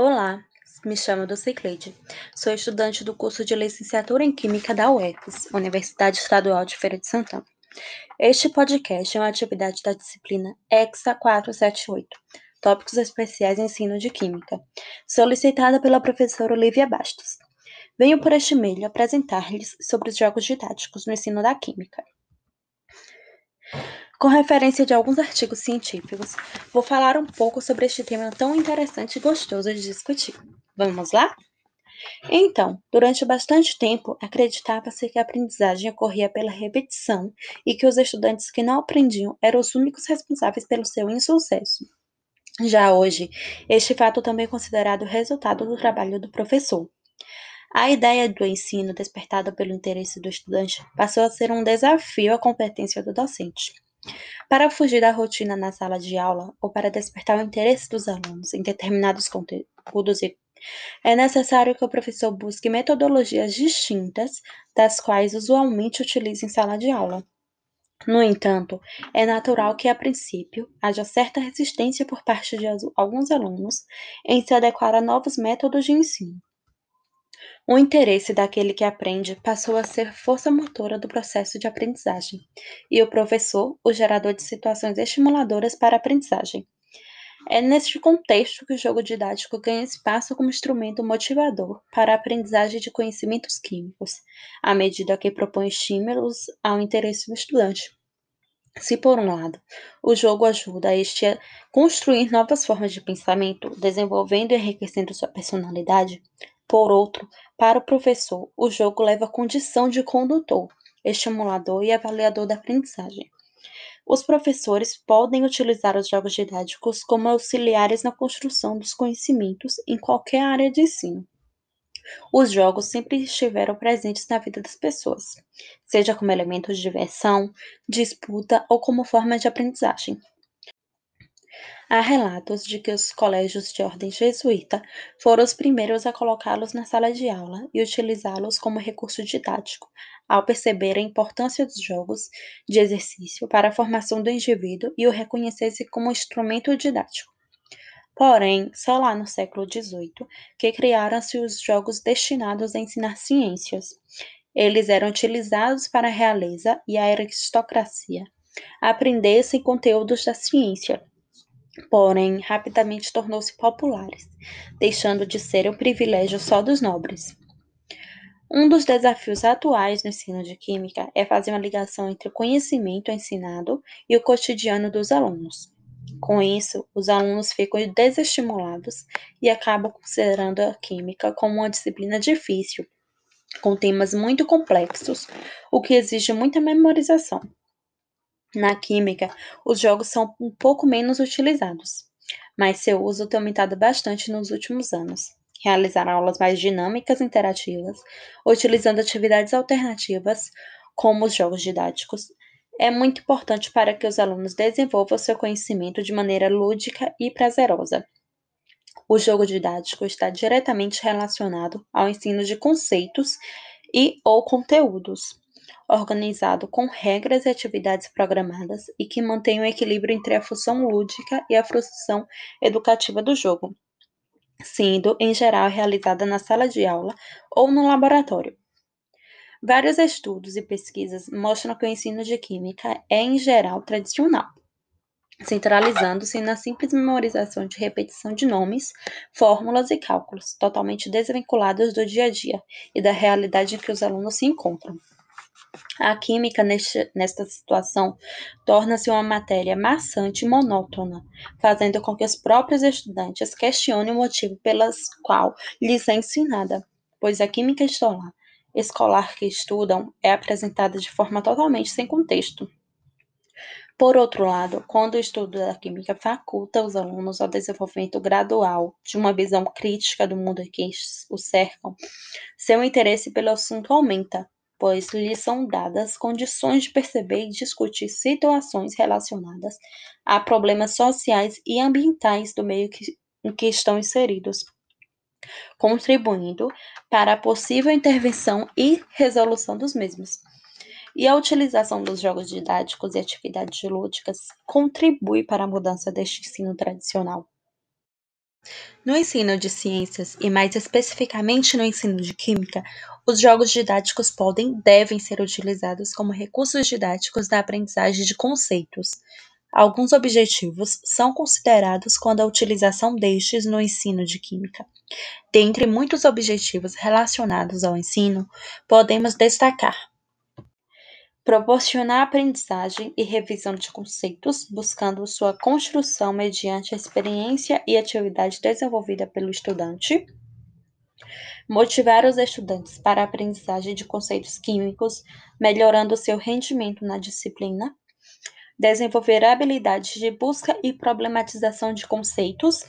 Olá, me chamo Docicleide. Sou estudante do curso de Licenciatura em Química da UFES, Universidade Estadual de Feira de Santana. Este podcast é uma atividade da disciplina EXA 478, Tópicos Especiais em Ensino de Química, solicitada pela professora Olivia Bastos. Venho por este meio apresentar-lhes sobre os jogos didáticos no ensino da Química. Com referência de alguns artigos científicos, vou falar um pouco sobre este tema tão interessante e gostoso de discutir. Vamos lá? Então, durante bastante tempo, acreditava-se que a aprendizagem ocorria pela repetição e que os estudantes que não aprendiam eram os únicos responsáveis pelo seu insucesso. Já hoje, este fato também é considerado resultado do trabalho do professor. A ideia do ensino despertada pelo interesse do estudante passou a ser um desafio à competência do docente. Para fugir da rotina na sala de aula ou para despertar o interesse dos alunos em determinados conteúdos, é necessário que o professor busque metodologias distintas das quais usualmente utiliza em sala de aula. No entanto, é natural que, a princípio, haja certa resistência por parte de alguns alunos em se adequar a novos métodos de ensino. O interesse daquele que aprende passou a ser força motora do processo de aprendizagem, e o professor, o gerador de situações estimuladoras para a aprendizagem. É neste contexto que o jogo didático ganha espaço como instrumento motivador para a aprendizagem de conhecimentos químicos, à medida que propõe estímulos ao interesse do estudante. Se, por um lado, o jogo ajuda este a construir novas formas de pensamento, desenvolvendo e enriquecendo sua personalidade, por outro, para o professor, o jogo leva a condição de condutor, estimulador e avaliador da aprendizagem. Os professores podem utilizar os jogos didáticos como auxiliares na construção dos conhecimentos em qualquer área de ensino. Os jogos sempre estiveram presentes na vida das pessoas, seja como elemento de diversão, disputa ou como forma de aprendizagem. Há relatos de que os colégios de ordem jesuíta foram os primeiros a colocá-los na sala de aula e utilizá-los como recurso didático, ao perceber a importância dos jogos de exercício para a formação do indivíduo e o reconhecesse como instrumento didático. Porém, só lá no século XVIII que criaram-se os jogos destinados a ensinar ciências. Eles eram utilizados para a realeza e a aristocracia aprendessem conteúdos da ciência, porém rapidamente tornou-se populares, deixando de ser um privilégio só dos nobres. Um dos desafios atuais no ensino de química é fazer uma ligação entre o conhecimento ensinado e o cotidiano dos alunos. Com isso, os alunos ficam desestimulados e acabam considerando a química como uma disciplina difícil, com temas muito complexos, o que exige muita memorização. Na química, os jogos são um pouco menos utilizados, mas seu uso tem aumentado bastante nos últimos anos. Realizar aulas mais dinâmicas e interativas, utilizando atividades alternativas, como os jogos didáticos, é muito importante para que os alunos desenvolvam seu conhecimento de maneira lúdica e prazerosa. O jogo didático está diretamente relacionado ao ensino de conceitos e ou conteúdos organizado com regras e atividades programadas e que mantém o equilíbrio entre a função lúdica e a função educativa do jogo, sendo, em geral, realizada na sala de aula ou no laboratório. Vários estudos e pesquisas mostram que o ensino de química é, em geral, tradicional, centralizando-se na simples memorização de repetição de nomes, fórmulas e cálculos, totalmente desvinculados do dia a dia e da realidade em que os alunos se encontram. A química, neste, nesta situação, torna-se uma matéria maçante e monótona, fazendo com que os próprios estudantes questionem o motivo pelo qual lhes é ensinada, pois a química escolar, escolar que estudam é apresentada de forma totalmente sem contexto. Por outro lado, quando o estudo da química faculta os alunos ao desenvolvimento gradual de uma visão crítica do mundo que os cercam, seu interesse pelo assunto aumenta, pois lhes são dadas condições de perceber e discutir situações relacionadas a problemas sociais e ambientais do meio que, em que estão inseridos, contribuindo para a possível intervenção e resolução dos mesmos. E a utilização dos jogos didáticos e atividades lúdicas contribui para a mudança deste ensino tradicional. No ensino de ciências, e mais especificamente no ensino de química, os jogos didáticos podem devem ser utilizados como recursos didáticos da aprendizagem de conceitos. Alguns objetivos são considerados quando a utilização destes no ensino de química. Dentre muitos objetivos relacionados ao ensino, podemos destacar proporcionar aprendizagem e revisão de conceitos, buscando sua construção mediante a experiência e atividade desenvolvida pelo estudante, motivar os estudantes para a aprendizagem de conceitos químicos, melhorando seu rendimento na disciplina, desenvolver habilidades de busca e problematização de conceitos,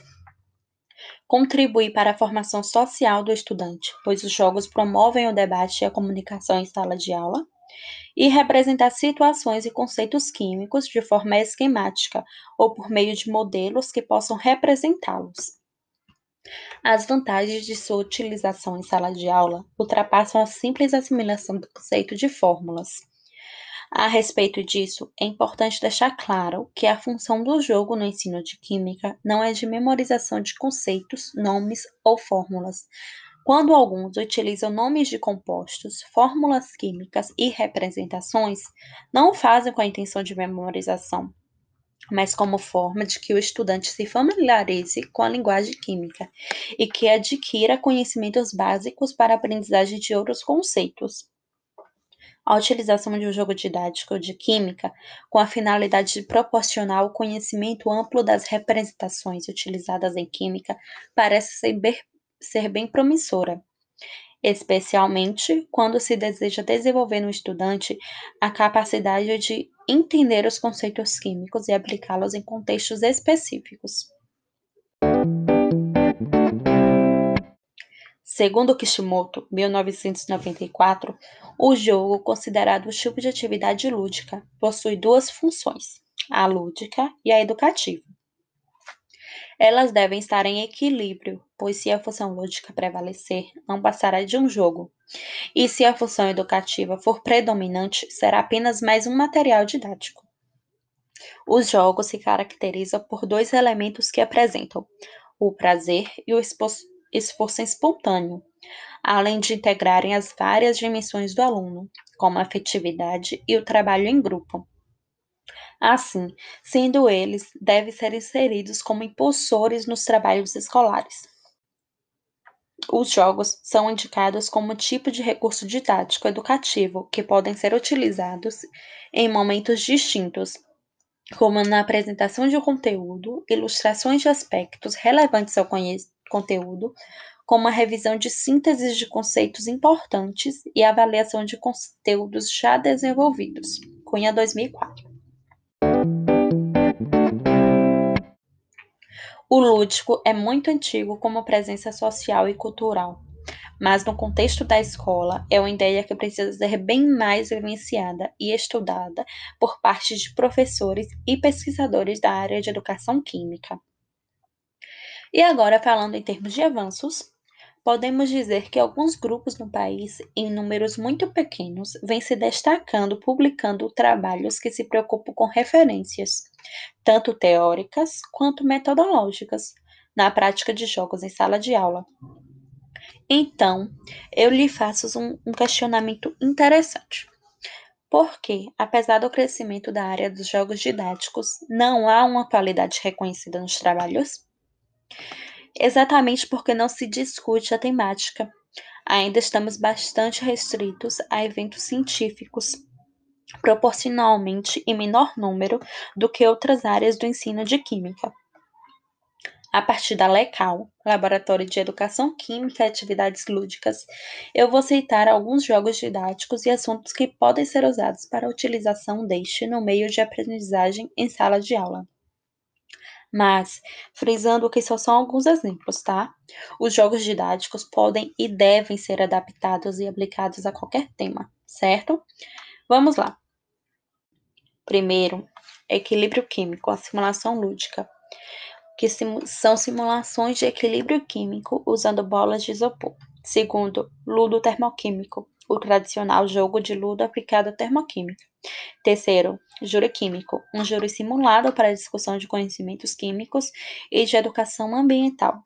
contribuir para a formação social do estudante, pois os jogos promovem o debate e a comunicação em sala de aula e representar situações e conceitos químicos de forma esquemática ou por meio de modelos que possam representá-los. As vantagens de sua utilização em sala de aula ultrapassam a simples assimilação do conceito de fórmulas. A respeito disso, é importante deixar claro que a função do jogo no ensino de química não é de memorização de conceitos, nomes ou fórmulas, quando alguns utilizam nomes de compostos, fórmulas químicas e representações, não o fazem com a intenção de memorização, mas como forma de que o estudante se familiarize com a linguagem química e que adquira conhecimentos básicos para a aprendizagem de outros conceitos. A utilização de um jogo didático de química com a finalidade de proporcionar o conhecimento amplo das representações utilizadas em química parece ser ser bem promissora, especialmente quando se deseja desenvolver no estudante a capacidade de entender os conceitos químicos e aplicá-los em contextos específicos. Segundo Kishimoto, 1994, o jogo, considerado um tipo de atividade lúdica, possui duas funções: a lúdica e a educativa. Elas devem estar em equilíbrio, pois se a função lúdica prevalecer, não passará de um jogo. E se a função educativa for predominante, será apenas mais um material didático. Os jogos se caracterizam por dois elementos que apresentam o prazer e o esforço espontâneo, além de integrarem as várias dimensões do aluno, como a afetividade e o trabalho em grupo. Assim, sendo eles, devem ser inseridos como impulsores nos trabalhos escolares. Os jogos são indicados como tipo de recurso didático educativo que podem ser utilizados em momentos distintos, como na apresentação de um conteúdo, ilustrações de aspectos relevantes ao conteúdo, como a revisão de sínteses de conceitos importantes e avaliação de conteúdos já desenvolvidos. Cunha 2004. O lúdico é muito antigo como presença social e cultural, mas no contexto da escola é uma ideia que precisa ser bem mais vivenciada e estudada por parte de professores e pesquisadores da área de educação química. E agora, falando em termos de avanços, podemos dizer que alguns grupos no país, em números muito pequenos, vêm se destacando publicando trabalhos que se preocupam com referências tanto teóricas quanto metodológicas, na prática de jogos em sala de aula. Então, eu lhe faço um, um questionamento interessante. Porque, apesar do crescimento da área dos jogos didáticos, não há uma qualidade reconhecida nos trabalhos? Exatamente porque não se discute a temática. Ainda estamos bastante restritos a eventos científicos proporcionalmente em menor número do que outras áreas do ensino de química. A partir da LECAL, Laboratório de Educação Química e Atividades Lúdicas, eu vou citar alguns jogos didáticos e assuntos que podem ser usados para a utilização deste no meio de aprendizagem em sala de aula. Mas, frisando que só são alguns exemplos, tá? Os jogos didáticos podem e devem ser adaptados e aplicados a qualquer tema, certo? Vamos lá. Primeiro, equilíbrio químico, a simulação lúdica, que são simulações de equilíbrio químico usando bolas de isopor. Segundo, ludo termoquímico, o tradicional jogo de ludo aplicado à termoquímica. Terceiro, júri químico, um júri simulado para a discussão de conhecimentos químicos e de educação ambiental.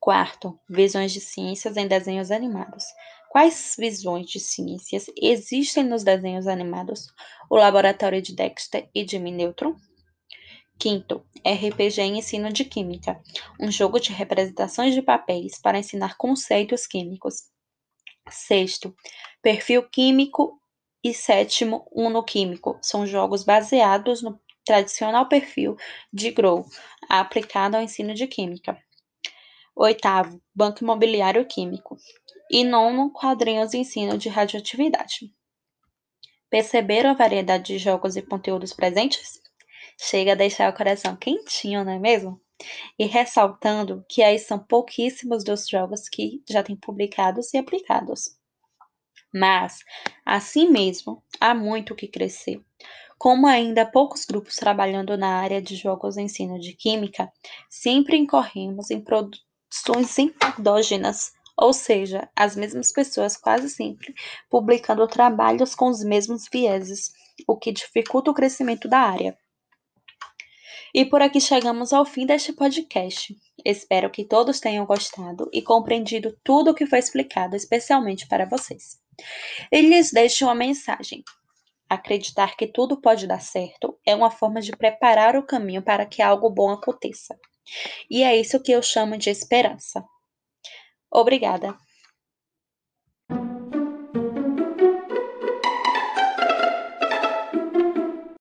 Quarto, visões de ciências em desenhos animados. Quais visões de ciências existem nos desenhos animados? O Laboratório de Dexter e Jimmy Neutron. Quinto, RPG em ensino de química, um jogo de representações de papéis para ensinar conceitos químicos. Sexto, perfil químico e sétimo, Uno Químico. São jogos baseados no tradicional perfil de Grow, aplicado ao ensino de química. Oitavo, Banco Imobiliário Químico. E nono, quadrinhos de ensino de radioatividade. Perceberam a variedade de jogos e conteúdos presentes? Chega a deixar o coração quentinho, não é mesmo? E ressaltando que aí são pouquíssimos dos jogos que já têm publicados e aplicados. Mas, assim mesmo, há muito o que crescer. Como ainda há poucos grupos trabalhando na área de jogos ensino de química, sempre incorremos em produções endógenas, ou seja, as mesmas pessoas quase sempre publicando trabalhos com os mesmos vieses, o que dificulta o crescimento da área. E por aqui chegamos ao fim deste podcast. Espero que todos tenham gostado e compreendido tudo o que foi explicado, especialmente para vocês. E lhes deixo uma mensagem. Acreditar que tudo pode dar certo é uma forma de preparar o caminho para que algo bom aconteça. E é isso que eu chamo de esperança. Obrigada.